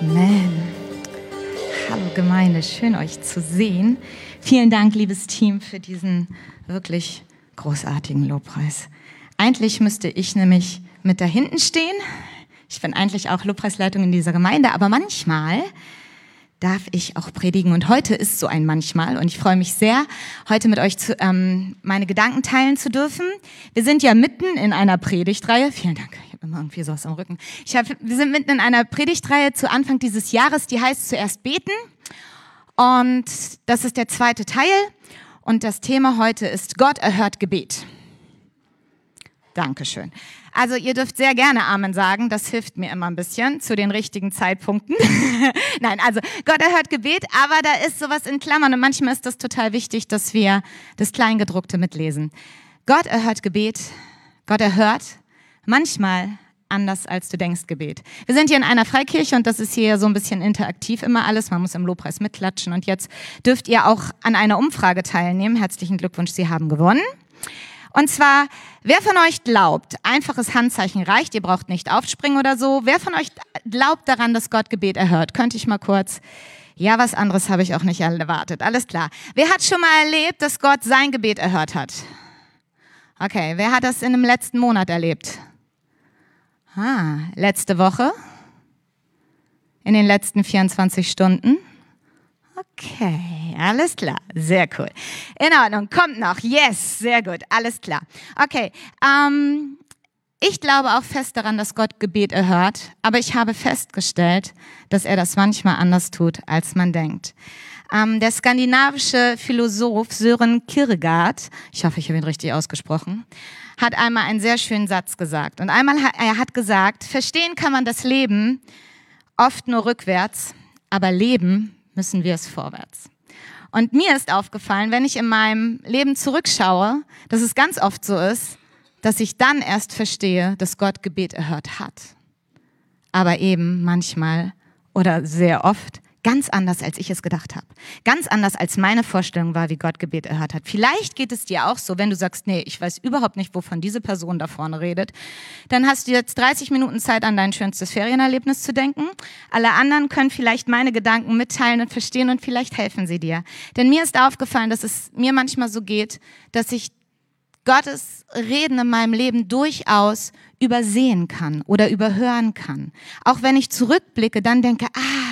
Amen. Hallo Gemeinde, schön euch zu sehen. Vielen Dank, liebes Team, für diesen wirklich großartigen Lobpreis. Eigentlich müsste ich nämlich mit da hinten stehen. Ich bin eigentlich auch Lobpreisleitung in dieser Gemeinde, aber manchmal darf ich auch predigen. Und heute ist so ein manchmal. Und ich freue mich sehr, heute mit euch zu, ähm, meine Gedanken teilen zu dürfen. Wir sind ja mitten in einer Predigtreihe. Vielen Dank. Ich habe immer irgendwie sowas am Rücken. Ich hab, wir sind mitten in einer Predigtreihe zu Anfang dieses Jahres, die heißt zuerst beten. Und das ist der zweite Teil. Und das Thema heute ist Gott erhört Gebet. Dankeschön. Also ihr dürft sehr gerne Amen sagen, das hilft mir immer ein bisschen zu den richtigen Zeitpunkten. Nein, also Gott erhört Gebet, aber da ist sowas in Klammern und manchmal ist das total wichtig, dass wir das Kleingedruckte mitlesen. Gott erhört Gebet, Gott erhört manchmal anders als du denkst Gebet. Wir sind hier in einer Freikirche und das ist hier so ein bisschen interaktiv immer alles. Man muss im Lobpreis mitklatschen und jetzt dürft ihr auch an einer Umfrage teilnehmen. Herzlichen Glückwunsch, Sie haben gewonnen. Und zwar, wer von euch glaubt, einfaches Handzeichen reicht, ihr braucht nicht aufspringen oder so. Wer von euch glaubt daran, dass Gott Gebet erhört? Könnte ich mal kurz. Ja, was anderes habe ich auch nicht erwartet. Alles klar. Wer hat schon mal erlebt, dass Gott sein Gebet erhört hat? Okay, wer hat das in dem letzten Monat erlebt? Ah, letzte Woche? In den letzten 24 Stunden? Okay, alles klar, sehr cool. In Ordnung, kommt noch. Yes, sehr gut, alles klar. Okay, ähm, ich glaube auch fest daran, dass Gott Gebet erhört, aber ich habe festgestellt, dass er das manchmal anders tut, als man denkt. Ähm, der skandinavische Philosoph Sören Kierkegaard, ich hoffe, ich habe ihn richtig ausgesprochen, hat einmal einen sehr schönen Satz gesagt. Und einmal hat er hat gesagt, verstehen kann man das Leben oft nur rückwärts, aber leben müssen wir es vorwärts. Und mir ist aufgefallen, wenn ich in meinem Leben zurückschaue, dass es ganz oft so ist, dass ich dann erst verstehe, dass Gott Gebet erhört hat. Aber eben manchmal oder sehr oft Ganz anders, als ich es gedacht habe. Ganz anders, als meine Vorstellung war, wie Gott Gebet erhört hat. Vielleicht geht es dir auch so, wenn du sagst, nee, ich weiß überhaupt nicht, wovon diese Person da vorne redet. Dann hast du jetzt 30 Minuten Zeit, an dein schönstes Ferienerlebnis zu denken. Alle anderen können vielleicht meine Gedanken mitteilen und verstehen und vielleicht helfen sie dir. Denn mir ist aufgefallen, dass es mir manchmal so geht, dass ich Gottes Reden in meinem Leben durchaus übersehen kann oder überhören kann. Auch wenn ich zurückblicke, dann denke, ah,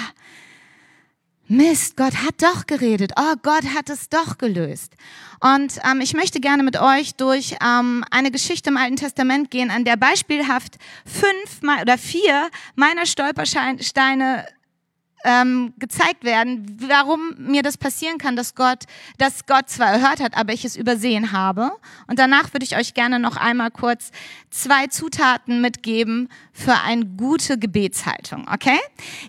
Mist, Gott hat doch geredet. Oh, Gott hat es doch gelöst. Und ähm, ich möchte gerne mit euch durch ähm, eine Geschichte im Alten Testament gehen, an der beispielhaft fünf oder vier meiner Stolpersteine ähm, gezeigt werden, warum mir das passieren kann, dass Gott, dass Gott zwar erhört hat, aber ich es übersehen habe. Und danach würde ich euch gerne noch einmal kurz zwei Zutaten mitgeben für eine gute Gebetshaltung, okay?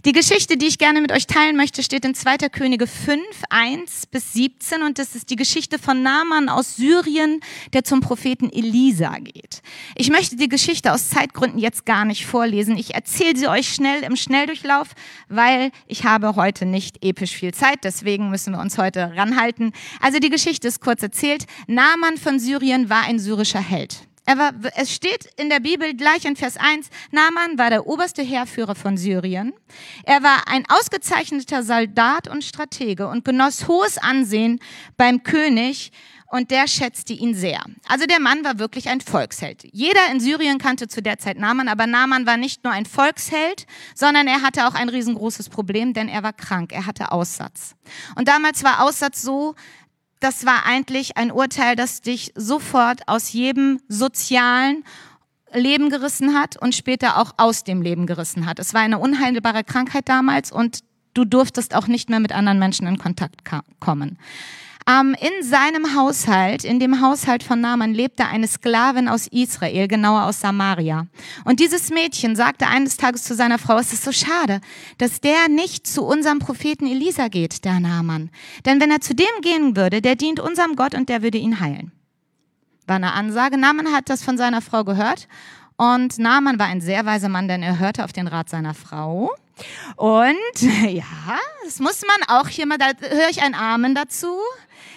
Die Geschichte, die ich gerne mit euch teilen möchte, steht in 2. Könige 5, 1 bis 17 und das ist die Geschichte von Naaman aus Syrien, der zum Propheten Elisa geht. Ich möchte die Geschichte aus Zeitgründen jetzt gar nicht vorlesen. Ich erzähle sie euch schnell im Schnelldurchlauf, weil ich habe heute nicht episch viel Zeit, deswegen müssen wir uns heute ranhalten. Also die Geschichte ist kurz erzählt. Naaman von Syrien war ein syrischer Held. War, es steht in der Bibel gleich in Vers 1, Naaman war der oberste Heerführer von Syrien. Er war ein ausgezeichneter Soldat und Stratege und genoss hohes Ansehen beim König und der schätzte ihn sehr. Also der Mann war wirklich ein Volksheld. Jeder in Syrien kannte zu der Zeit Naaman, aber Naaman war nicht nur ein Volksheld, sondern er hatte auch ein riesengroßes Problem, denn er war krank, er hatte Aussatz. Und damals war Aussatz so, das war eigentlich ein Urteil, das dich sofort aus jedem sozialen Leben gerissen hat und später auch aus dem Leben gerissen hat. Es war eine unheilbare Krankheit damals und du durftest auch nicht mehr mit anderen Menschen in Kontakt kommen. Ähm, in seinem Haushalt, in dem Haushalt von Naaman, lebte eine Sklavin aus Israel, genauer aus Samaria. Und dieses Mädchen sagte eines Tages zu seiner Frau, es ist so schade, dass der nicht zu unserem Propheten Elisa geht, der Naaman. Denn wenn er zu dem gehen würde, der dient unserem Gott und der würde ihn heilen. War eine Ansage. Naaman hat das von seiner Frau gehört. Und Naaman war ein sehr weiser Mann, denn er hörte auf den Rat seiner Frau. Und ja, das muss man auch hier mal, da höre ich ein Amen dazu.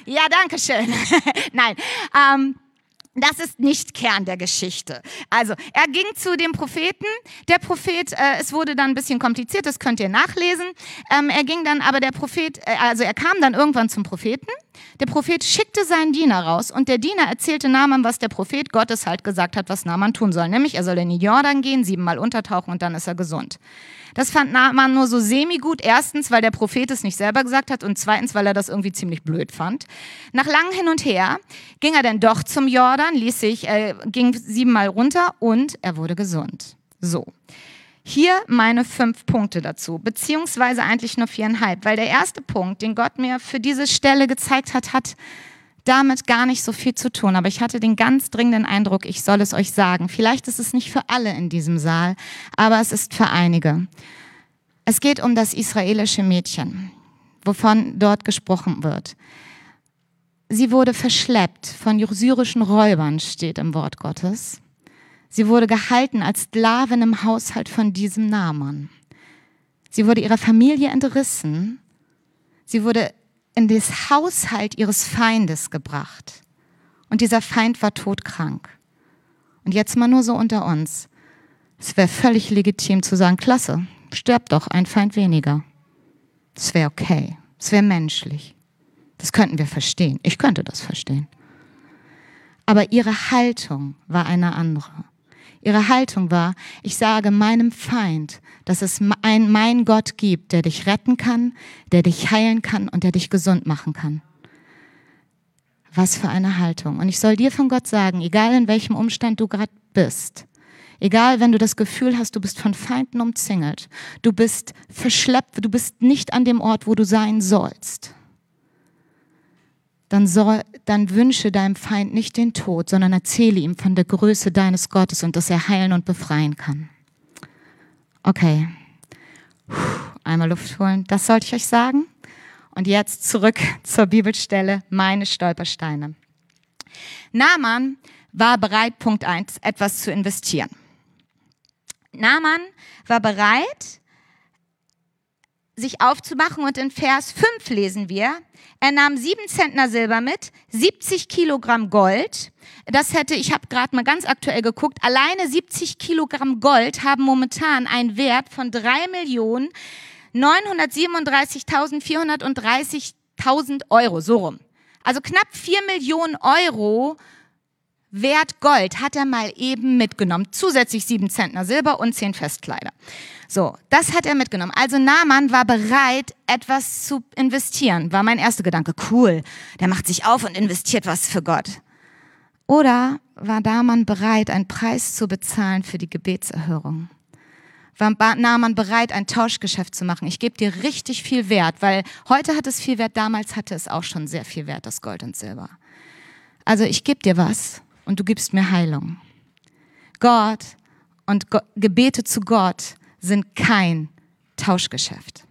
Ja, danke schön. Nein. Ähm, das ist nicht Kern der Geschichte. Also, er ging zu dem Propheten. Der Prophet, äh, es wurde dann ein bisschen kompliziert, das könnt ihr nachlesen. Ähm, er ging dann, aber der Prophet, äh, also er kam dann irgendwann zum Propheten. Der Prophet schickte seinen Diener raus und der Diener erzählte Naaman, was der Prophet Gottes halt gesagt hat, was Naaman tun soll. Nämlich, er soll in den Jordan gehen, siebenmal untertauchen und dann ist er gesund. Das fand Naaman nur so semi-gut. Erstens, weil der Prophet es nicht selber gesagt hat und zweitens, weil er das irgendwie ziemlich blöd fand. Nach langem Hin und Her ging er dann doch zum Jordan, ließ sich, äh, ging siebenmal runter und er wurde gesund. So. Hier meine fünf Punkte dazu, beziehungsweise eigentlich nur viereinhalb, weil der erste Punkt, den Gott mir für diese Stelle gezeigt hat, hat damit gar nicht so viel zu tun. Aber ich hatte den ganz dringenden Eindruck, ich soll es euch sagen. Vielleicht ist es nicht für alle in diesem Saal, aber es ist für einige. Es geht um das israelische Mädchen, wovon dort gesprochen wird. Sie wurde verschleppt von syrischen Räubern, steht im Wort Gottes. Sie wurde gehalten als Sklavin im Haushalt von diesem Naaman. Sie wurde ihrer Familie entrissen. Sie wurde in das Haushalt ihres Feindes gebracht. Und dieser Feind war todkrank. Und jetzt mal nur so unter uns. Es wäre völlig legitim zu sagen, klasse, stirbt doch ein Feind weniger. Es wäre okay. Es wäre menschlich. Das könnten wir verstehen. Ich könnte das verstehen. Aber ihre Haltung war eine andere. Ihre Haltung war, ich sage meinem Feind, dass es ein, mein Gott gibt, der dich retten kann, der dich heilen kann und der dich gesund machen kann. Was für eine Haltung. Und ich soll dir von Gott sagen, egal in welchem Umstand du gerade bist, egal wenn du das Gefühl hast, du bist von Feinden umzingelt, du bist verschleppt, du bist nicht an dem Ort, wo du sein sollst, dann, soll, dann wünsche deinem Feind nicht den Tod, sondern erzähle ihm von der Größe deines Gottes und dass er heilen und befreien kann. Okay, einmal Luft holen, das sollte ich euch sagen. Und jetzt zurück zur Bibelstelle, meine Stolpersteine. Naaman war bereit, Punkt eins, etwas zu investieren. Naaman war bereit, sich aufzumachen und in Vers 5 lesen wir, er nahm sieben Zentner Silber mit, 70 Kilogramm Gold. Das hätte, ich habe gerade mal ganz aktuell geguckt, alleine 70 Kilogramm Gold haben momentan einen Wert von 3 Millionen 937.430.000 Euro, so rum. Also knapp 4 Millionen Euro Wert Gold hat er mal eben mitgenommen. Zusätzlich sieben Zentner Silber und zehn Festkleider. So, das hat er mitgenommen. Also Naaman war bereit, etwas zu investieren. War mein erster Gedanke. Cool. Der macht sich auf und investiert was für Gott. Oder war Naaman bereit, einen Preis zu bezahlen für die Gebetserhörung? War Naaman bereit, ein Tauschgeschäft zu machen? Ich gebe dir richtig viel Wert, weil heute hat es viel Wert, damals hatte es auch schon sehr viel Wert, das Gold und Silber. Also ich gebe dir was und du gibst mir Heilung. Gott und Gebete zu Gott sind kein Tauschgeschäft.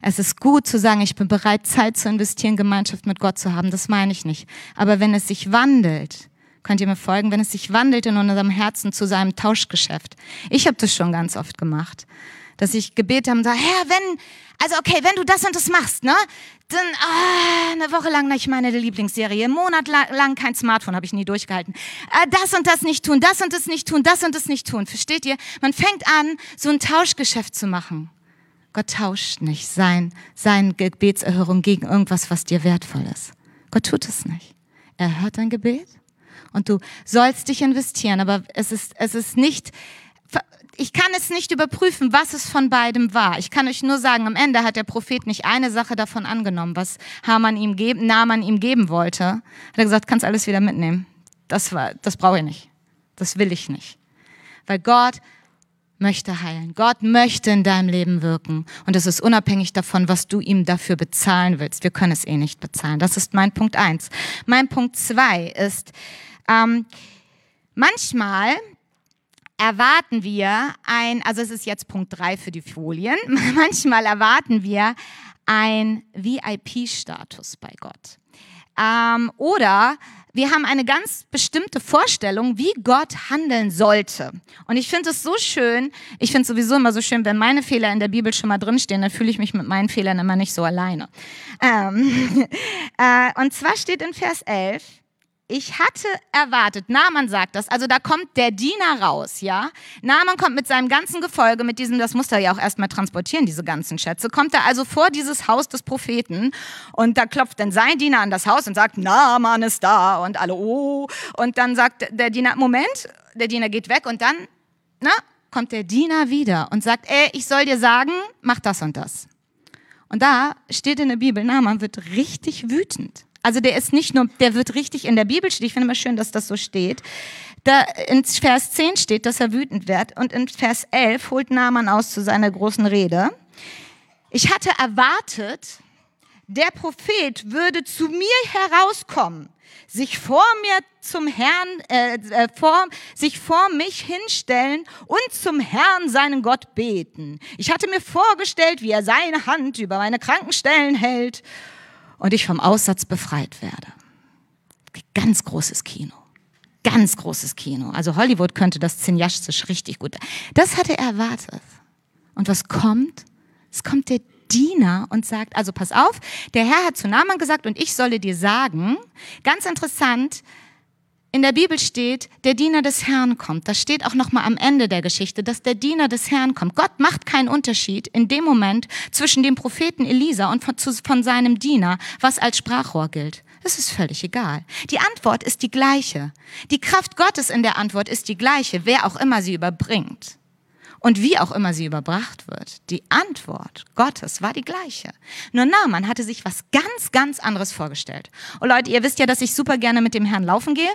Es ist gut zu sagen, ich bin bereit, Zeit zu investieren, Gemeinschaft mit Gott zu haben. Das meine ich nicht. Aber wenn es sich wandelt, könnt ihr mir folgen, wenn es sich wandelt in unserem Herzen zu seinem Tauschgeschäft. Ich habe das schon ganz oft gemacht, dass ich gebeten habe und sage, Herr, wenn, also okay, wenn du das und das machst, ne, dann ah, eine Woche lang nicht meine Lieblingsserie, einen Monat lang kein Smartphone, habe ich nie durchgehalten. Äh, das und das nicht tun, das und das nicht tun, das und das nicht tun. Versteht ihr? Man fängt an, so ein Tauschgeschäft zu machen. Gott tauscht nicht sein, seine Gebetserhörung gegen irgendwas, was dir wertvoll ist. Gott tut es nicht. Er hört dein Gebet und du sollst dich investieren, aber es ist, es ist nicht, ich kann es nicht überprüfen, was es von beidem war. Ich kann euch nur sagen, am Ende hat der Prophet nicht eine Sache davon angenommen, was Haman ihm geben, Naaman ihm geben wollte. Hat er gesagt, kannst alles wieder mitnehmen. Das war, das brauche ich nicht. Das will ich nicht. Weil Gott möchte heilen. Gott möchte in deinem Leben wirken. Und es ist unabhängig davon, was du ihm dafür bezahlen willst. Wir können es eh nicht bezahlen. Das ist mein Punkt eins. Mein Punkt zwei ist, ähm, manchmal erwarten wir ein, also es ist jetzt Punkt drei für die Folien, manchmal erwarten wir ein VIP-Status bei Gott. Ähm, oder wir haben eine ganz bestimmte Vorstellung, wie Gott handeln sollte. Und ich finde es so schön, ich finde es sowieso immer so schön, wenn meine Fehler in der Bibel schon mal drinstehen, dann fühle ich mich mit meinen Fehlern immer nicht so alleine. Ähm, äh, und zwar steht in Vers 11, ich hatte erwartet, Naaman sagt das, also da kommt der Diener raus, ja. Naaman kommt mit seinem ganzen Gefolge, mit diesem, das muss er ja auch erstmal transportieren, diese ganzen Schätze, kommt er also vor dieses Haus des Propheten und da klopft dann sein Diener an das Haus und sagt, Naaman ist da und alle, oh. Und dann sagt der Diener, Moment, der Diener geht weg und dann, na, kommt der Diener wieder und sagt, ey, ich soll dir sagen, mach das und das. Und da steht in der Bibel, Naaman wird richtig wütend. Also der ist nicht nur, der wird richtig in der Bibel steht. Ich finde immer schön, dass das so steht. Da in Vers 10 steht, dass er wütend wird und in Vers 11 holt Naaman aus zu seiner großen Rede. Ich hatte erwartet, der Prophet würde zu mir herauskommen, sich vor mir zum Herrn, äh, äh, vor, sich vor mich hinstellen und zum Herrn seinen Gott beten. Ich hatte mir vorgestellt, wie er seine Hand über meine Krankenstellen hält und ich vom Aussatz befreit werde. Ganz großes Kino. Ganz großes Kino. Also Hollywood könnte das cineastisch richtig gut. Das hatte er erwartet. Und was kommt? Es kommt der Diener und sagt, also pass auf, der Herr hat zu Naaman gesagt und ich solle dir sagen, ganz interessant, in der Bibel steht, der Diener des Herrn kommt. Das steht auch noch mal am Ende der Geschichte, dass der Diener des Herrn kommt. Gott macht keinen Unterschied in dem Moment zwischen dem Propheten Elisa und von, von seinem Diener, was als Sprachrohr gilt. Es ist völlig egal. Die Antwort ist die gleiche. Die Kraft Gottes in der Antwort ist die gleiche, wer auch immer sie überbringt und wie auch immer sie überbracht wird, die Antwort Gottes war die gleiche. Nur Naaman hatte sich was ganz, ganz anderes vorgestellt. Und Leute, ihr wisst ja, dass ich super gerne mit dem Herrn laufen gehe.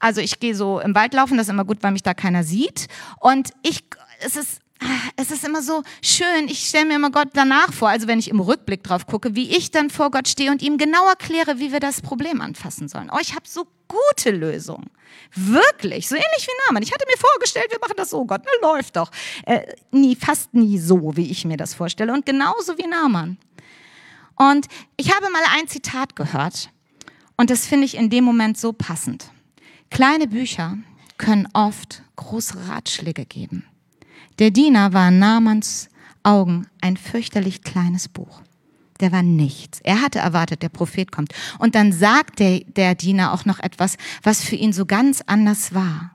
Also ich gehe so im Wald laufen, das ist immer gut, weil mich da keiner sieht. Und ich, es ist es ist immer so schön, ich stelle mir immer Gott danach vor, also wenn ich im Rückblick drauf gucke, wie ich dann vor Gott stehe und ihm genau erkläre, wie wir das Problem anfassen sollen. Oh, ich habe so gute Lösungen. Wirklich, so ähnlich wie Namen. Ich hatte mir vorgestellt, wir machen das so, Gott, ne, läuft doch. Äh, nie, fast nie so, wie ich mir das vorstelle. Und genauso wie Naaman. Und ich habe mal ein Zitat gehört und das finde ich in dem Moment so passend. Kleine Bücher können oft große Ratschläge geben. Der Diener war in Namans Augen ein fürchterlich kleines Buch. Der war nichts. Er hatte erwartet, der Prophet kommt. Und dann sagt der, der Diener auch noch etwas, was für ihn so ganz anders war.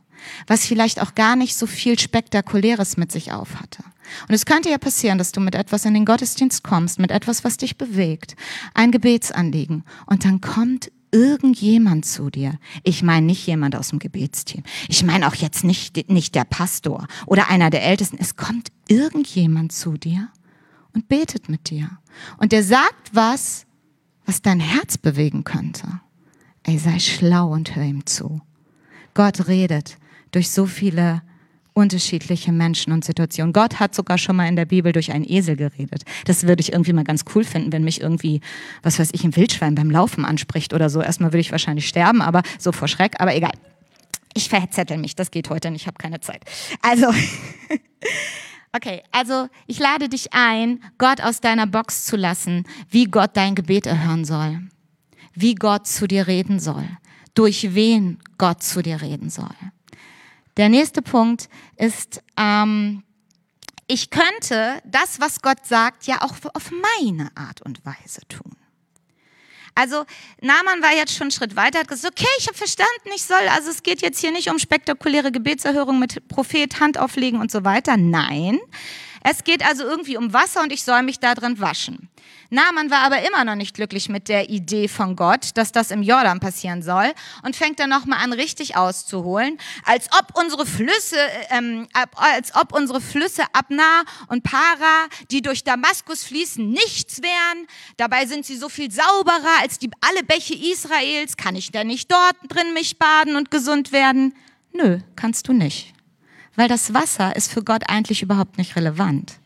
Was vielleicht auch gar nicht so viel Spektakuläres mit sich auf hatte. Und es könnte ja passieren, dass du mit etwas in den Gottesdienst kommst, mit etwas, was dich bewegt, ein Gebetsanliegen. Und dann kommt irgendjemand zu dir. Ich meine nicht jemand aus dem Gebetsteam. Ich meine auch jetzt nicht, nicht der Pastor oder einer der Ältesten. Es kommt irgendjemand zu dir und betet mit dir. Und der sagt was, was dein Herz bewegen könnte. Ey, sei schlau und hör ihm zu. Gott redet durch so viele unterschiedliche Menschen und Situationen. Gott hat sogar schon mal in der Bibel durch einen Esel geredet. Das würde ich irgendwie mal ganz cool finden, wenn mich irgendwie, was weiß ich, ein Wildschwein beim Laufen anspricht oder so. Erstmal würde ich wahrscheinlich sterben, aber so vor Schreck, aber egal. Ich verzettel mich, das geht heute nicht, ich habe keine Zeit. Also, okay, also ich lade dich ein, Gott aus deiner Box zu lassen, wie Gott dein Gebet erhören soll, wie Gott zu dir reden soll, durch wen Gott zu dir reden soll. Der nächste Punkt ist, ähm, ich könnte das, was Gott sagt, ja auch auf meine Art und Weise tun. Also Naaman war jetzt schon einen Schritt weiter, hat gesagt, okay, ich habe verstanden, ich soll, also es geht jetzt hier nicht um spektakuläre Gebetserhörung mit Prophet, Hand auflegen und so weiter. Nein, es geht also irgendwie um Wasser und ich soll mich da drin waschen. Naaman war aber immer noch nicht glücklich mit der Idee von Gott, dass das im Jordan passieren soll und fängt dann nochmal an, richtig auszuholen, als ob unsere Flüsse, ähm, als ob unsere Flüsse Abna und Para, die durch Damaskus fließen, nichts wären. Dabei sind sie so viel sauberer als die alle Bäche Israels. Kann ich denn nicht dort drin mich baden und gesund werden? Nö, kannst du nicht. Weil das Wasser ist für Gott eigentlich überhaupt nicht relevant.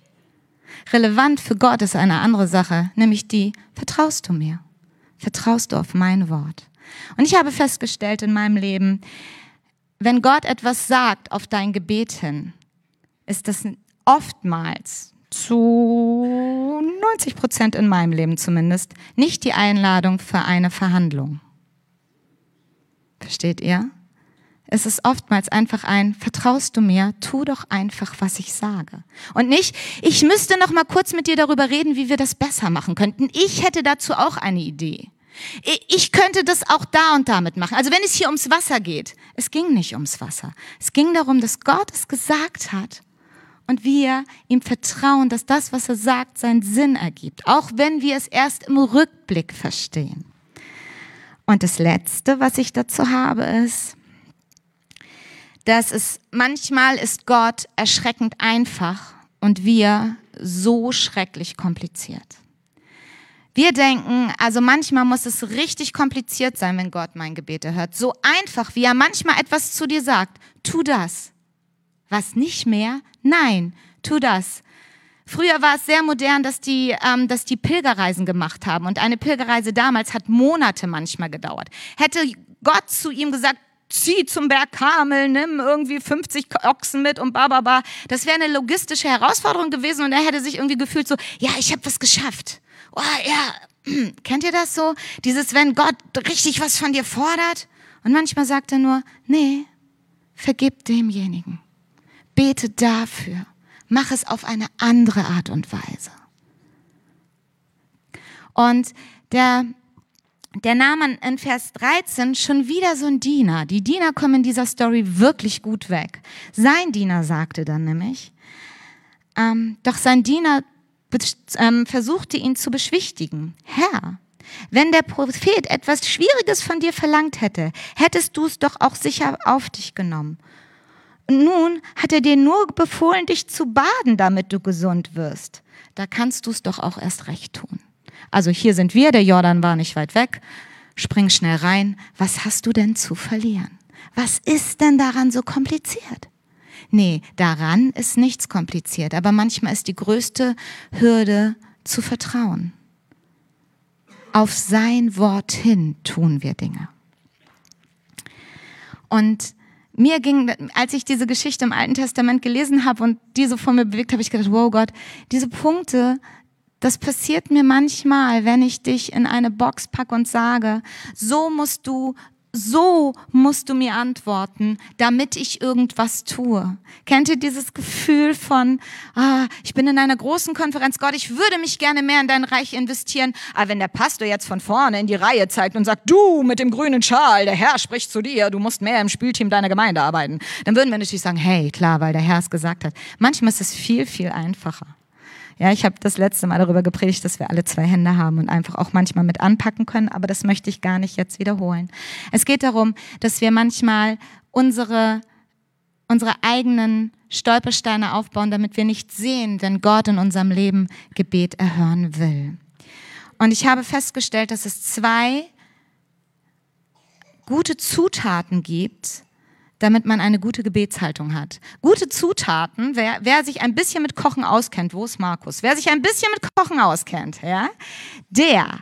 Relevant für Gott ist eine andere Sache, nämlich die, vertraust du mir? Vertraust du auf mein Wort? Und ich habe festgestellt in meinem Leben, wenn Gott etwas sagt auf dein Gebet hin, ist das oftmals zu 90 Prozent in meinem Leben zumindest nicht die Einladung für eine Verhandlung. Versteht ihr? Es ist oftmals einfach ein, vertraust du mir, tu doch einfach, was ich sage. Und nicht, ich müsste noch mal kurz mit dir darüber reden, wie wir das besser machen könnten. Ich hätte dazu auch eine Idee. Ich könnte das auch da und damit machen. Also wenn es hier ums Wasser geht, es ging nicht ums Wasser. Es ging darum, dass Gott es gesagt hat und wir ihm vertrauen, dass das, was er sagt, seinen Sinn ergibt, auch wenn wir es erst im Rückblick verstehen. Und das Letzte, was ich dazu habe, ist, dass es manchmal ist Gott erschreckend einfach und wir so schrecklich kompliziert. Wir denken, also manchmal muss es richtig kompliziert sein, wenn Gott mein Gebet erhört. So einfach, wie er manchmal etwas zu dir sagt. Tu das. Was nicht mehr? Nein, tu das. Früher war es sehr modern, dass die, ähm, dass die Pilgerreisen gemacht haben. Und eine Pilgerreise damals hat Monate manchmal gedauert. Hätte Gott zu ihm gesagt, zieh zum Berg Kamel, nimm irgendwie 50 Ochsen mit und bababa. Das wäre eine logistische Herausforderung gewesen und er hätte sich irgendwie gefühlt so, ja, ich habe was geschafft oh ja, kennt ihr das so? Dieses, wenn Gott richtig was von dir fordert und manchmal sagt er nur, nee, vergib demjenigen. Bete dafür. Mach es auf eine andere Art und Weise. Und der, der Name in Vers 13 schon wieder so ein Diener. Die Diener kommen in dieser Story wirklich gut weg. Sein Diener sagte dann nämlich, ähm, doch sein Diener ähm, versuchte ihn zu beschwichtigen. Herr, wenn der Prophet etwas Schwieriges von dir verlangt hätte, hättest du es doch auch sicher auf dich genommen. nun hat er dir nur befohlen, dich zu baden, damit du gesund wirst. Da kannst du es doch auch erst recht tun. Also hier sind wir, der Jordan war nicht weit weg. Spring schnell rein. Was hast du denn zu verlieren? Was ist denn daran so kompliziert? Nee, daran ist nichts kompliziert, aber manchmal ist die größte Hürde zu vertrauen. Auf sein Wort hin tun wir Dinge. Und mir ging, als ich diese Geschichte im Alten Testament gelesen habe und diese vor mir bewegt, habe ich gedacht, wow Gott, diese Punkte, das passiert mir manchmal, wenn ich dich in eine Box packe und sage, so musst du so musst du mir antworten, damit ich irgendwas tue. Kennt ihr dieses Gefühl von, ah, ich bin in einer großen Konferenz, Gott, ich würde mich gerne mehr in dein Reich investieren, aber wenn der Pastor jetzt von vorne in die Reihe zeigt und sagt, du mit dem grünen Schal, der Herr spricht zu dir, du musst mehr im Spielteam deiner Gemeinde arbeiten, dann würden wir natürlich sagen, hey, klar, weil der Herr es gesagt hat. Manchmal ist es viel, viel einfacher. Ja, ich habe das letzte Mal darüber gepredigt, dass wir alle zwei Hände haben und einfach auch manchmal mit anpacken können, aber das möchte ich gar nicht jetzt wiederholen. Es geht darum, dass wir manchmal unsere, unsere eigenen Stolpersteine aufbauen, damit wir nicht sehen, wenn Gott in unserem Leben Gebet erhören will. Und ich habe festgestellt, dass es zwei gute Zutaten gibt, damit man eine gute Gebetshaltung hat. Gute Zutaten, wer, wer sich ein bisschen mit Kochen auskennt, wo ist Markus? Wer sich ein bisschen mit Kochen auskennt, ja, der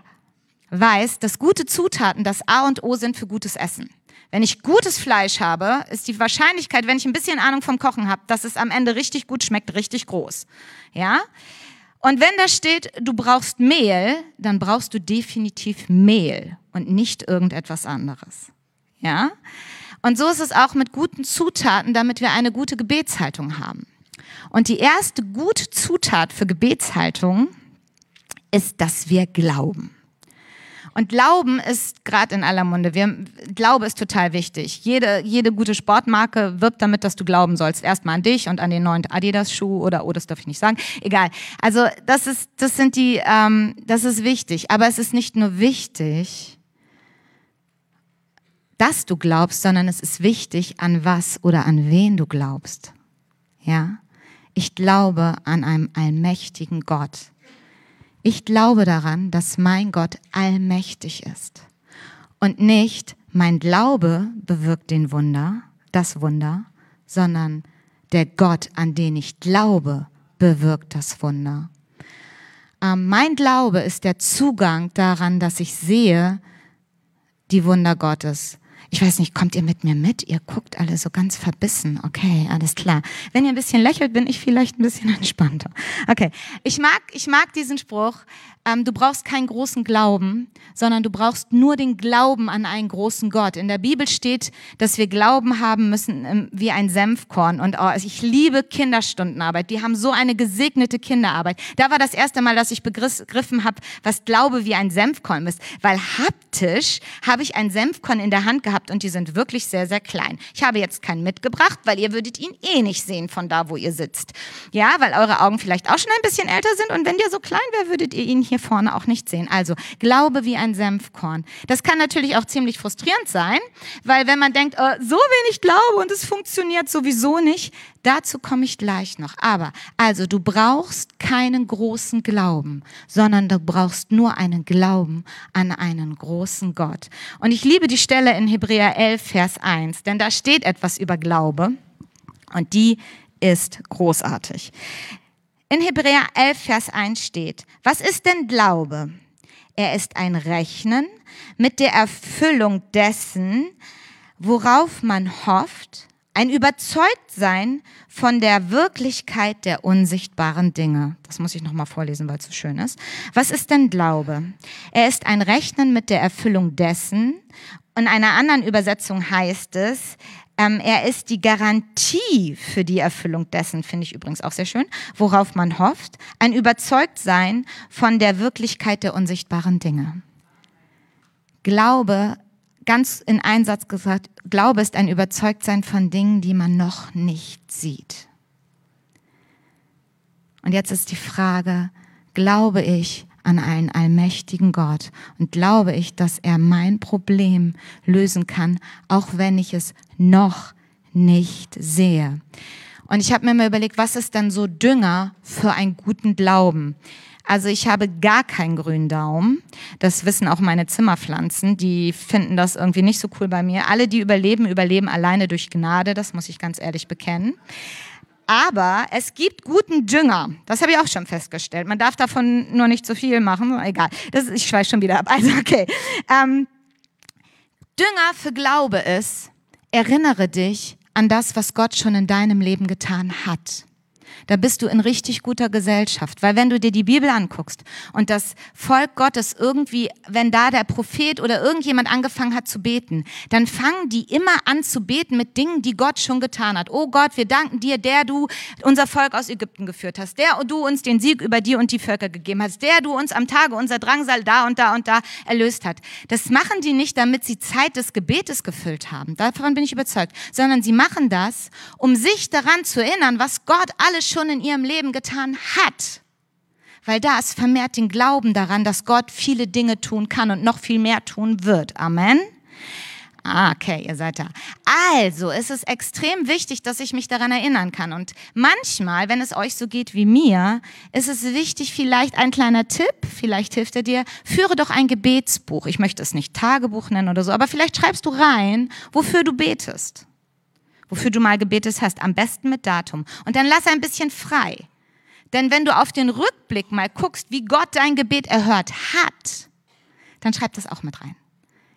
weiß, dass gute Zutaten das A und O sind für gutes Essen. Wenn ich gutes Fleisch habe, ist die Wahrscheinlichkeit, wenn ich ein bisschen Ahnung vom Kochen habe, dass es am Ende richtig gut schmeckt, richtig groß. Ja? Und wenn da steht, du brauchst Mehl, dann brauchst du definitiv Mehl und nicht irgendetwas anderes. Ja? Und so ist es auch mit guten Zutaten, damit wir eine gute Gebetshaltung haben. Und die erste gute Zutat für Gebetshaltung ist, dass wir glauben. Und Glauben ist gerade in aller Munde. Wir, Glaube ist total wichtig. Jede, jede gute Sportmarke wirbt damit, dass du glauben sollst. Erstmal an dich und an den neuen Adidas-Schuh oder, oh, das darf ich nicht sagen. Egal. Also, das ist, das sind die, ähm, das ist wichtig. Aber es ist nicht nur wichtig, dass du glaubst, sondern es ist wichtig, an was oder an wen du glaubst. Ja? Ich glaube an einen allmächtigen Gott. Ich glaube daran, dass mein Gott allmächtig ist. Und nicht mein Glaube bewirkt den Wunder, das Wunder, sondern der Gott, an den ich glaube, bewirkt das Wunder. Ähm, mein Glaube ist der Zugang daran, dass ich sehe die Wunder Gottes Ich weiß nicht, kommt ihr mit mir mit? Ihr guckt alle so ganz verbissen. Okay, alles klar. Wenn ihr ein bisschen lächelt, bin ich vielleicht ein bisschen entspannter. Okay, ich mag, ich mag diesen Spruch. Ähm, du brauchst keinen großen Glauben, sondern du brauchst nur den Glauben an einen großen Gott. In der Bibel steht, dass wir Glauben haben müssen ähm, wie ein Senfkorn. Und oh, ich liebe Kinderstundenarbeit. Die haben so eine gesegnete Kinderarbeit. Da war das erste Mal, dass ich begriffen habe, was Glaube wie ein Senfkorn ist. Weil haptisch habe ich ein Senfkorn in der Hand gehabt und die sind wirklich sehr, sehr klein. Ich habe jetzt keinen mitgebracht, weil ihr würdet ihn eh nicht sehen von da, wo ihr sitzt. Ja, weil eure Augen vielleicht auch schon ein bisschen älter sind und wenn der so klein wäre, würdet ihr ihn hier vorne auch nicht sehen. Also Glaube wie ein Senfkorn. Das kann natürlich auch ziemlich frustrierend sein, weil wenn man denkt, oh, so wenig Glaube und es funktioniert sowieso nicht, dazu komme ich gleich noch. Aber also du brauchst keinen großen Glauben, sondern du brauchst nur einen Glauben an einen großen Gott. Und ich liebe die Stelle in Hebräer 11, Vers 1, denn da steht etwas über Glaube und die ist großartig. In Hebräer 11, Vers 1 steht, was ist denn Glaube? Er ist ein Rechnen mit der Erfüllung dessen, worauf man hofft, ein Überzeugtsein von der Wirklichkeit der unsichtbaren Dinge. Das muss ich nochmal vorlesen, weil es so schön ist. Was ist denn Glaube? Er ist ein Rechnen mit der Erfüllung dessen. In einer anderen Übersetzung heißt es, ähm, er ist die Garantie für die Erfüllung dessen, finde ich übrigens auch sehr schön, worauf man hofft. Ein Überzeugtsein von der Wirklichkeit der unsichtbaren Dinge. Glaube, ganz in Einsatz gesagt, Glaube ist ein Überzeugtsein von Dingen, die man noch nicht sieht. Und jetzt ist die Frage, glaube ich, an einen allmächtigen Gott und glaube ich, dass er mein Problem lösen kann, auch wenn ich es noch nicht sehe. Und ich habe mir mal überlegt, was ist denn so Dünger für einen guten Glauben? Also ich habe gar keinen grünen Daumen. Das wissen auch meine Zimmerpflanzen. Die finden das irgendwie nicht so cool bei mir. Alle, die überleben, überleben alleine durch Gnade. Das muss ich ganz ehrlich bekennen. Aber es gibt guten Dünger. Das habe ich auch schon festgestellt. Man darf davon nur nicht zu viel machen. Egal. Das, ich schweife schon wieder ab. Also okay. Ähm, Dünger für Glaube ist, erinnere dich an das, was Gott schon in deinem Leben getan hat da bist du in richtig guter Gesellschaft. Weil wenn du dir die Bibel anguckst und das Volk Gottes irgendwie, wenn da der Prophet oder irgendjemand angefangen hat zu beten, dann fangen die immer an zu beten mit Dingen, die Gott schon getan hat. Oh Gott, wir danken dir, der du unser Volk aus Ägypten geführt hast, der du uns den Sieg über dir und die Völker gegeben hast, der du uns am Tage unser Drangsal da und da und da erlöst hat. Das machen die nicht, damit sie Zeit des Gebetes gefüllt haben. Davon bin ich überzeugt. Sondern sie machen das, um sich daran zu erinnern, was Gott alles schon in ihrem Leben getan hat. Weil das vermehrt den Glauben daran, dass Gott viele Dinge tun kann und noch viel mehr tun wird. Amen. Ah, okay, ihr seid da. Also, es ist extrem wichtig, dass ich mich daran erinnern kann. Und manchmal, wenn es euch so geht wie mir, ist es wichtig, vielleicht ein kleiner Tipp, vielleicht hilft er dir, führe doch ein Gebetsbuch. Ich möchte es nicht Tagebuch nennen oder so, aber vielleicht schreibst du rein, wofür du betest wofür du mal gebetet hast, am besten mit Datum. Und dann lass ein bisschen frei. Denn wenn du auf den Rückblick mal guckst, wie Gott dein Gebet erhört hat, dann schreib das auch mit rein.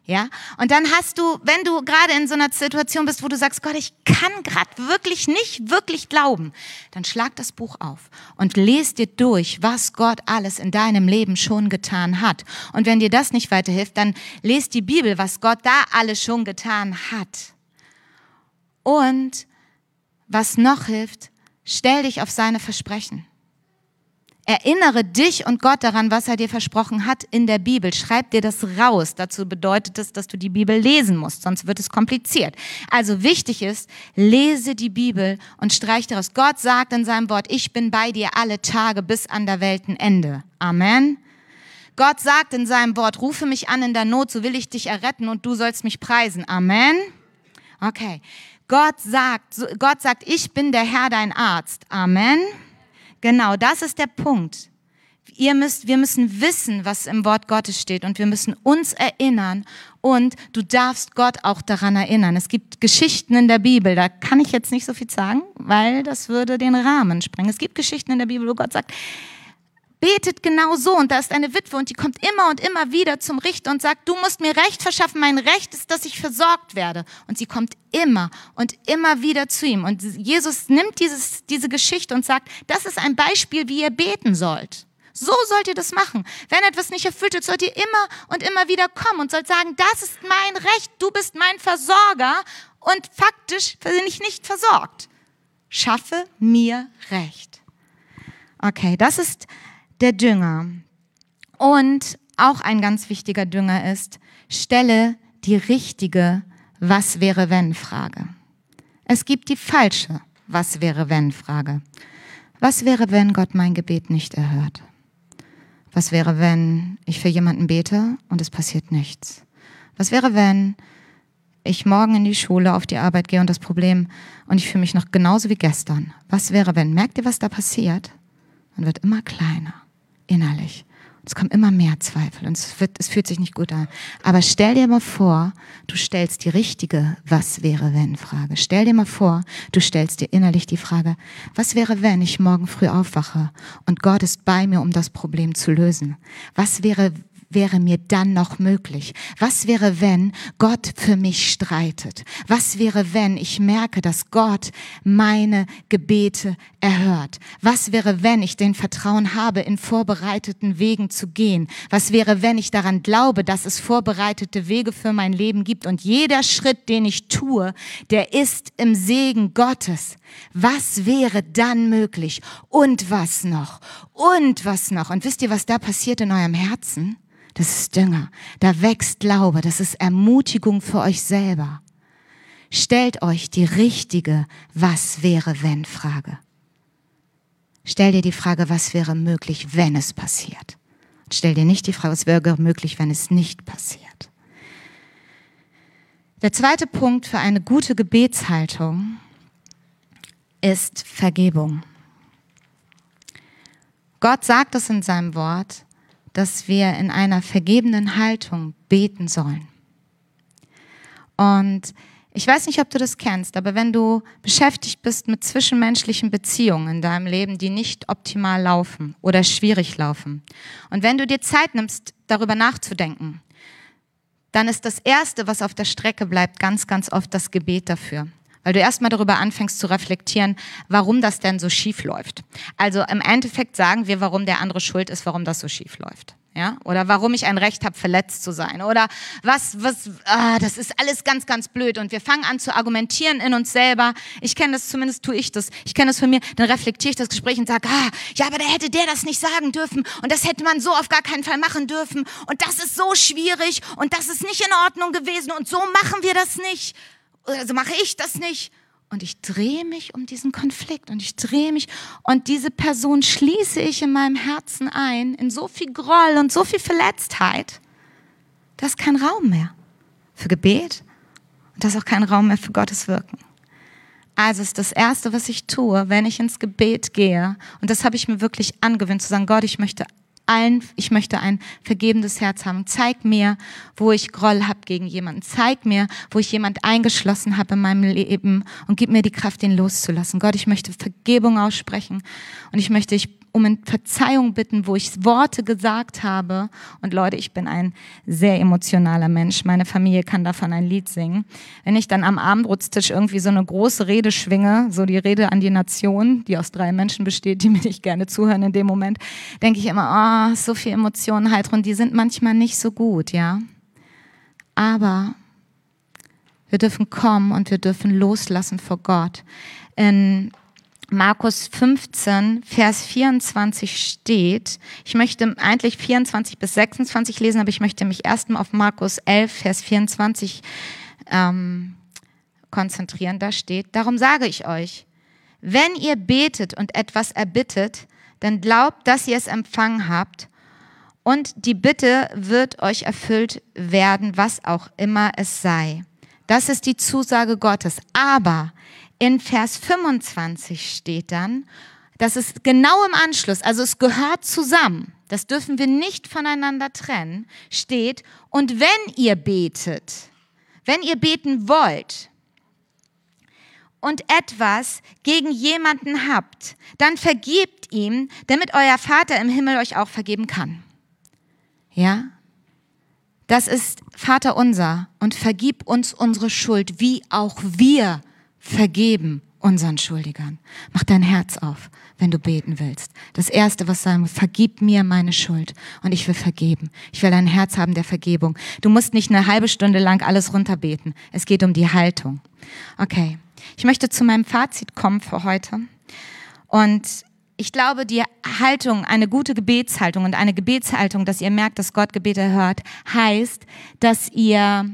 Ja? Und dann hast du, wenn du gerade in so einer Situation bist, wo du sagst, Gott, ich kann gerade wirklich nicht wirklich glauben, dann schlag das Buch auf und lest dir durch, was Gott alles in deinem Leben schon getan hat. Und wenn dir das nicht weiterhilft, dann lest die Bibel, was Gott da alles schon getan hat. Und was noch hilft, stell dich auf seine Versprechen. Erinnere dich und Gott daran, was er dir versprochen hat in der Bibel. Schreib dir das raus. Dazu bedeutet es, dass du die Bibel lesen musst, sonst wird es kompliziert. Also wichtig ist, lese die Bibel und streich daraus. Gott sagt in seinem Wort, ich bin bei dir alle Tage bis an der Weltenende. Amen. Gott sagt in seinem Wort, rufe mich an in der Not, so will ich dich erretten und du sollst mich preisen. Amen. Okay. Gott sagt, Gott sagt, ich bin der Herr, dein Arzt. Amen. Genau, das ist der Punkt. Ihr müsst, wir müssen wissen, was im Wort Gottes steht und wir müssen uns erinnern und du darfst Gott auch daran erinnern. Es gibt Geschichten in der Bibel, da kann ich jetzt nicht so viel sagen, weil das würde den Rahmen sprengen. Es gibt Geschichten in der Bibel, wo Gott sagt, betet genau so und da ist eine Witwe und die kommt immer und immer wieder zum Richter und sagt, du musst mir Recht verschaffen, mein Recht ist, dass ich versorgt werde. Und sie kommt immer und immer wieder zu ihm. Und Jesus nimmt dieses, diese Geschichte und sagt, das ist ein Beispiel, wie ihr beten sollt. So sollt ihr das machen. Wenn etwas nicht erfüllt wird, sollt ihr immer und immer wieder kommen und sollt sagen, das ist mein Recht, du bist mein Versorger und faktisch bin ich nicht versorgt. Schaffe mir Recht. Okay, das ist der Dünger. Und auch ein ganz wichtiger Dünger ist, stelle die richtige Was wäre wenn Frage. Es gibt die falsche Was wäre wenn Frage. Was wäre, wenn Gott mein Gebet nicht erhört? Was wäre, wenn ich für jemanden bete und es passiert nichts? Was wäre, wenn ich morgen in die Schule, auf die Arbeit gehe und das Problem und ich fühle mich noch genauso wie gestern? Was wäre, wenn? Merkt ihr, was da passiert? Man wird immer kleiner, innerlich. Es kommen immer mehr Zweifel und es, wird, es fühlt sich nicht gut an. Aber stell dir mal vor, du stellst die richtige Was wäre wenn Frage. Stell dir mal vor, du stellst dir innerlich die Frage, was wäre wenn ich morgen früh aufwache und Gott ist bei mir, um das Problem zu lösen? Was wäre wäre mir dann noch möglich? Was wäre, wenn Gott für mich streitet? Was wäre, wenn ich merke, dass Gott meine Gebete erhört? Was wäre, wenn ich den Vertrauen habe, in vorbereiteten Wegen zu gehen? Was wäre, wenn ich daran glaube, dass es vorbereitete Wege für mein Leben gibt und jeder Schritt, den ich tue, der ist im Segen Gottes? Was wäre dann möglich? Und was noch? Und was noch? Und wisst ihr, was da passiert in eurem Herzen? Das ist Dünger. Da wächst Glaube. Das ist Ermutigung für euch selber. Stellt euch die richtige Was wäre wenn Frage. Stell dir die Frage, was wäre möglich, wenn es passiert. Und stell dir nicht die Frage, was wäre möglich, wenn es nicht passiert. Der zweite Punkt für eine gute Gebetshaltung ist Vergebung. Gott sagt es in seinem Wort, dass wir in einer vergebenen Haltung beten sollen. Und ich weiß nicht, ob du das kennst, aber wenn du beschäftigt bist mit zwischenmenschlichen Beziehungen in deinem Leben, die nicht optimal laufen oder schwierig laufen, und wenn du dir Zeit nimmst, darüber nachzudenken, dann ist das Erste, was auf der Strecke bleibt, ganz, ganz oft das Gebet dafür weil du erstmal darüber anfängst zu reflektieren, warum das denn so schief läuft. Also im Endeffekt sagen wir, warum der andere schuld ist, warum das so schief läuft. Ja? Oder warum ich ein Recht habe, verletzt zu sein. Oder was, was, ah, das ist alles ganz, ganz blöd. Und wir fangen an zu argumentieren in uns selber. Ich kenne das, zumindest tue ich das. Ich kenne das von mir. Dann reflektiere ich das Gespräch und sage, ah, ja, aber da hätte der das nicht sagen dürfen. Und das hätte man so auf gar keinen Fall machen dürfen. Und das ist so schwierig. Und das ist nicht in Ordnung gewesen. Und so machen wir das nicht also mache ich das nicht. Und ich drehe mich um diesen Konflikt und ich drehe mich und diese Person schließe ich in meinem Herzen ein, in so viel Groll und so viel Verletztheit. Da ist kein Raum mehr für Gebet und da ist auch kein Raum mehr für Gottes Wirken. Also ist das Erste, was ich tue, wenn ich ins Gebet gehe, und das habe ich mir wirklich angewöhnt, zu sagen, Gott, ich möchte ein, ich möchte ein vergebendes Herz haben. Zeig mir, wo ich Groll habe gegen jemanden. Zeig mir, wo ich jemand eingeschlossen habe in meinem Leben und gib mir die Kraft, den loszulassen. Gott, ich möchte Vergebung aussprechen und ich möchte, ich um Verzeihung bitten, wo ich Worte gesagt habe. Und Leute, ich bin ein sehr emotionaler Mensch. Meine Familie kann davon ein Lied singen. Wenn ich dann am Abendbrotstisch irgendwie so eine große Rede schwinge, so die Rede an die Nation, die aus drei Menschen besteht, die mir nicht gerne zuhören in dem Moment, denke ich immer, oh, so viel Emotionen und die sind manchmal nicht so gut, ja. Aber wir dürfen kommen und wir dürfen loslassen vor Gott. In Markus 15, Vers 24 steht. Ich möchte eigentlich 24 bis 26 lesen, aber ich möchte mich erstmal auf Markus 11, Vers 24 ähm, konzentrieren. Da steht, darum sage ich euch, wenn ihr betet und etwas erbittet, dann glaubt, dass ihr es empfangen habt und die Bitte wird euch erfüllt werden, was auch immer es sei. Das ist die Zusage Gottes. Aber in Vers 25 steht dann, das ist genau im Anschluss, also es gehört zusammen, das dürfen wir nicht voneinander trennen, steht, und wenn ihr betet, wenn ihr beten wollt, und etwas gegen jemanden habt, dann vergebt ihm, damit euer Vater im Himmel euch auch vergeben kann. Ja? Das ist Vater unser und vergib uns unsere Schuld, wie auch wir vergeben unseren Schuldigern. Mach dein Herz auf, wenn du beten willst. Das Erste, was sagen vergib mir meine Schuld und ich will vergeben. Ich will ein Herz haben der Vergebung. Du musst nicht eine halbe Stunde lang alles runterbeten. Es geht um die Haltung. Okay, ich möchte zu meinem Fazit kommen für heute. Und ich glaube, die Haltung, eine gute Gebetshaltung und eine Gebetshaltung, dass ihr merkt, dass Gott Gebete hört, heißt, dass ihr,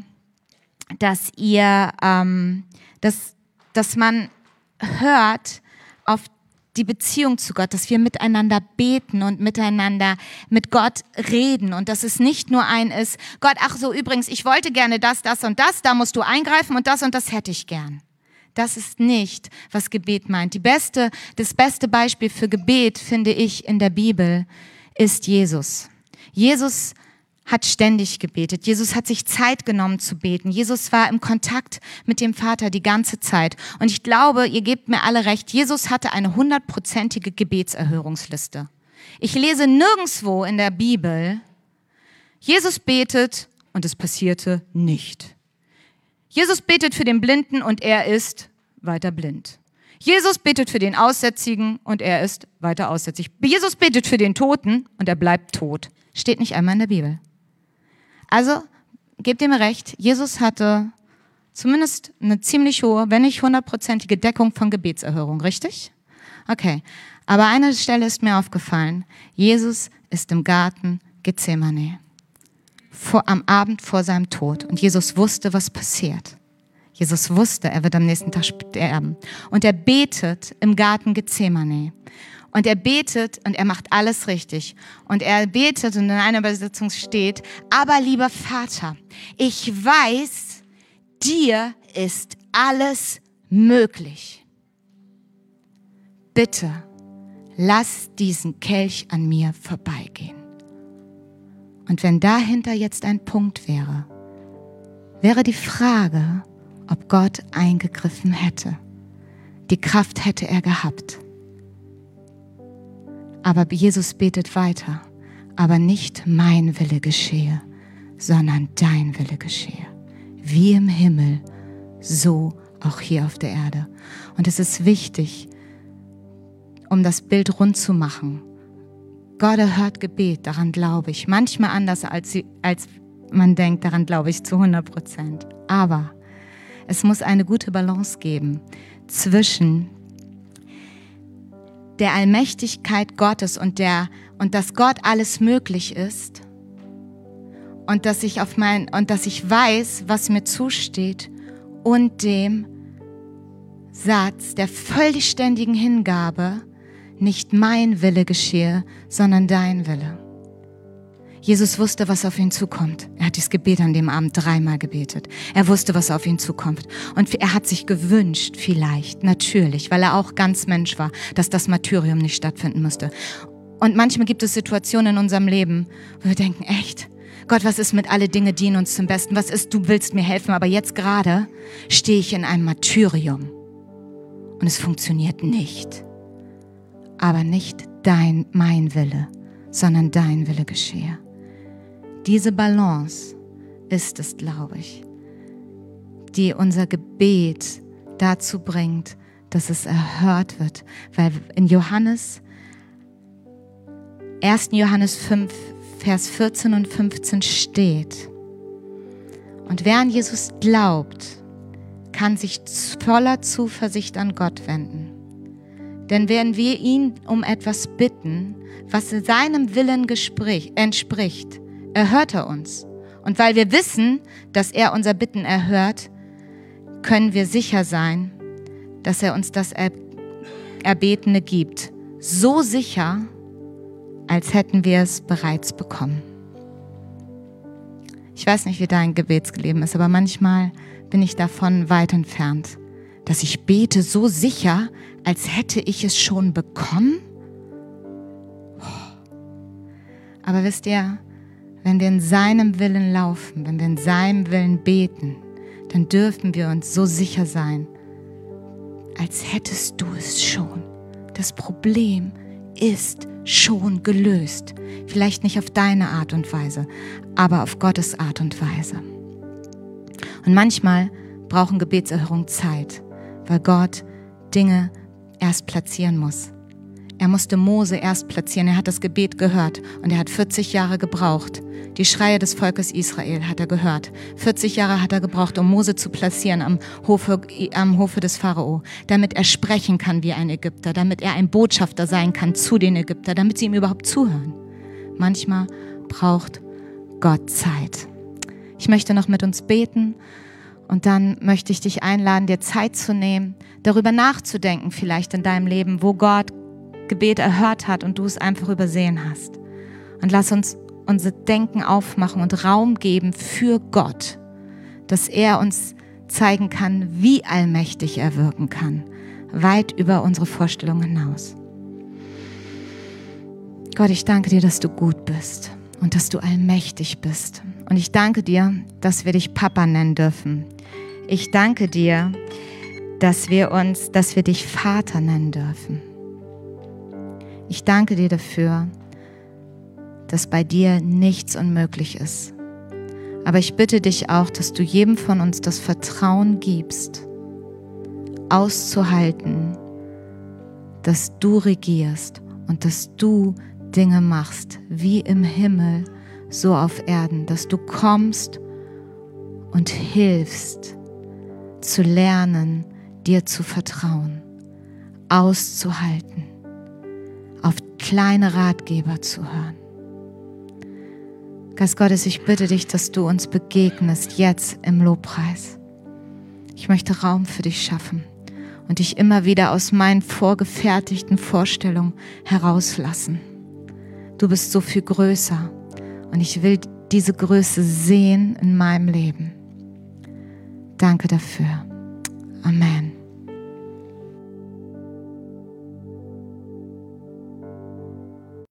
dass ihr, ähm, dass, dass man hört auf die Beziehung zu Gott, dass wir miteinander beten und miteinander mit Gott reden und dass es nicht nur ein ist, Gott, ach so, übrigens, ich wollte gerne das, das und das, da musst du eingreifen und das und das hätte ich gern. Das ist nicht, was Gebet meint. Die beste, das beste Beispiel für Gebet, finde ich, in der Bibel ist Jesus. Jesus hat ständig gebetet. Jesus hat sich Zeit genommen zu beten. Jesus war im Kontakt mit dem Vater die ganze Zeit. Und ich glaube, ihr gebt mir alle recht, Jesus hatte eine hundertprozentige Gebetserhörungsliste. Ich lese nirgendswo in der Bibel, Jesus betet und es passierte nicht. Jesus betet für den Blinden und er ist weiter blind. Jesus betet für den Aussätzigen und er ist weiter aussätzig. Jesus betet für den Toten und er bleibt tot. Steht nicht einmal in der Bibel. Also, gebt ihr mir recht, Jesus hatte zumindest eine ziemlich hohe, wenn nicht hundertprozentige Deckung von Gebetserhörung, richtig? Okay. Aber eine Stelle ist mir aufgefallen. Jesus ist im Garten Gethsemane. Vor, am Abend vor seinem Tod. Und Jesus wusste, was passiert. Jesus wusste, er wird am nächsten Tag sterben. Und er betet im Garten Gethsemane. Und er betet und er macht alles richtig. Und er betet und in einer Übersetzung steht, aber lieber Vater, ich weiß, dir ist alles möglich. Bitte, lass diesen Kelch an mir vorbeigehen. Und wenn dahinter jetzt ein Punkt wäre, wäre die Frage, ob Gott eingegriffen hätte. Die Kraft hätte er gehabt. Aber Jesus betet weiter, aber nicht mein Wille geschehe, sondern dein Wille geschehe. Wie im Himmel, so auch hier auf der Erde. Und es ist wichtig, um das Bild rund zu machen. Gott erhört Gebet, daran glaube ich. Manchmal anders, als, als man denkt, daran glaube ich zu 100 Prozent. Aber es muss eine gute Balance geben zwischen der Allmächtigkeit Gottes und der und dass Gott alles möglich ist und dass ich auf mein und dass ich weiß, was mir zusteht und dem Satz der vollständigen Hingabe nicht mein Wille geschehe, sondern dein Wille. Jesus wusste, was auf ihn zukommt. Er hat dieses Gebet an dem Abend dreimal gebetet. Er wusste, was auf ihn zukommt. Und er hat sich gewünscht, vielleicht, natürlich, weil er auch ganz Mensch war, dass das Martyrium nicht stattfinden musste. Und manchmal gibt es Situationen in unserem Leben, wo wir denken, echt, Gott, was ist mit alle Dinge dienen uns zum Besten? Was ist, du willst mir helfen, aber jetzt gerade stehe ich in einem Martyrium. Und es funktioniert nicht. Aber nicht dein, mein Wille, sondern dein Wille geschehe. Diese Balance ist es, glaube ich, die unser Gebet dazu bringt, dass es erhört wird. Weil in Johannes, 1. Johannes 5, Vers 14 und 15 steht, und wer an Jesus glaubt, kann sich voller Zuversicht an Gott wenden. Denn wenn wir ihn um etwas bitten, was seinem Willen entspricht, erhört er uns. Und weil wir wissen, dass er unser Bitten erhört, können wir sicher sein, dass er uns das Erbetene gibt. So sicher, als hätten wir es bereits bekommen. Ich weiß nicht, wie dein Gebetsleben ist, aber manchmal bin ich davon weit entfernt, dass ich bete so sicher, als hätte ich es schon bekommen. Aber wisst ihr, wenn wir in seinem Willen laufen, wenn wir in seinem Willen beten, dann dürfen wir uns so sicher sein, als hättest du es schon. Das Problem ist schon gelöst. Vielleicht nicht auf deine Art und Weise, aber auf Gottes Art und Weise. Und manchmal brauchen Gebetserhörungen Zeit, weil Gott Dinge erst platzieren muss. Er musste Mose erst platzieren. Er hat das Gebet gehört und er hat 40 Jahre gebraucht. Die Schreie des Volkes Israel hat er gehört. 40 Jahre hat er gebraucht, um Mose zu platzieren am Hofe, am Hofe des Pharao, damit er sprechen kann wie ein Ägypter, damit er ein Botschafter sein kann zu den Ägyptern, damit sie ihm überhaupt zuhören. Manchmal braucht Gott Zeit. Ich möchte noch mit uns beten und dann möchte ich dich einladen, dir Zeit zu nehmen, darüber nachzudenken, vielleicht in deinem Leben, wo Gott Gebet erhört hat und du es einfach übersehen hast. Und lass uns unser Denken aufmachen und Raum geben für Gott, dass er uns zeigen kann, wie allmächtig er wirken kann, weit über unsere Vorstellung hinaus. Gott, ich danke dir, dass du gut bist und dass du allmächtig bist. Und ich danke dir, dass wir dich Papa nennen dürfen. Ich danke dir, dass wir uns, dass wir dich Vater nennen dürfen. Ich danke dir dafür, dass bei dir nichts unmöglich ist. Aber ich bitte dich auch, dass du jedem von uns das Vertrauen gibst, auszuhalten, dass du regierst und dass du Dinge machst, wie im Himmel, so auf Erden, dass du kommst und hilfst zu lernen, dir zu vertrauen, auszuhalten auf kleine Ratgeber zu hören. Geist Gottes, ich bitte dich, dass du uns begegnest jetzt im Lobpreis. Ich möchte Raum für dich schaffen und dich immer wieder aus meinen vorgefertigten Vorstellungen herauslassen. Du bist so viel größer und ich will diese Größe sehen in meinem Leben. Danke dafür. Amen.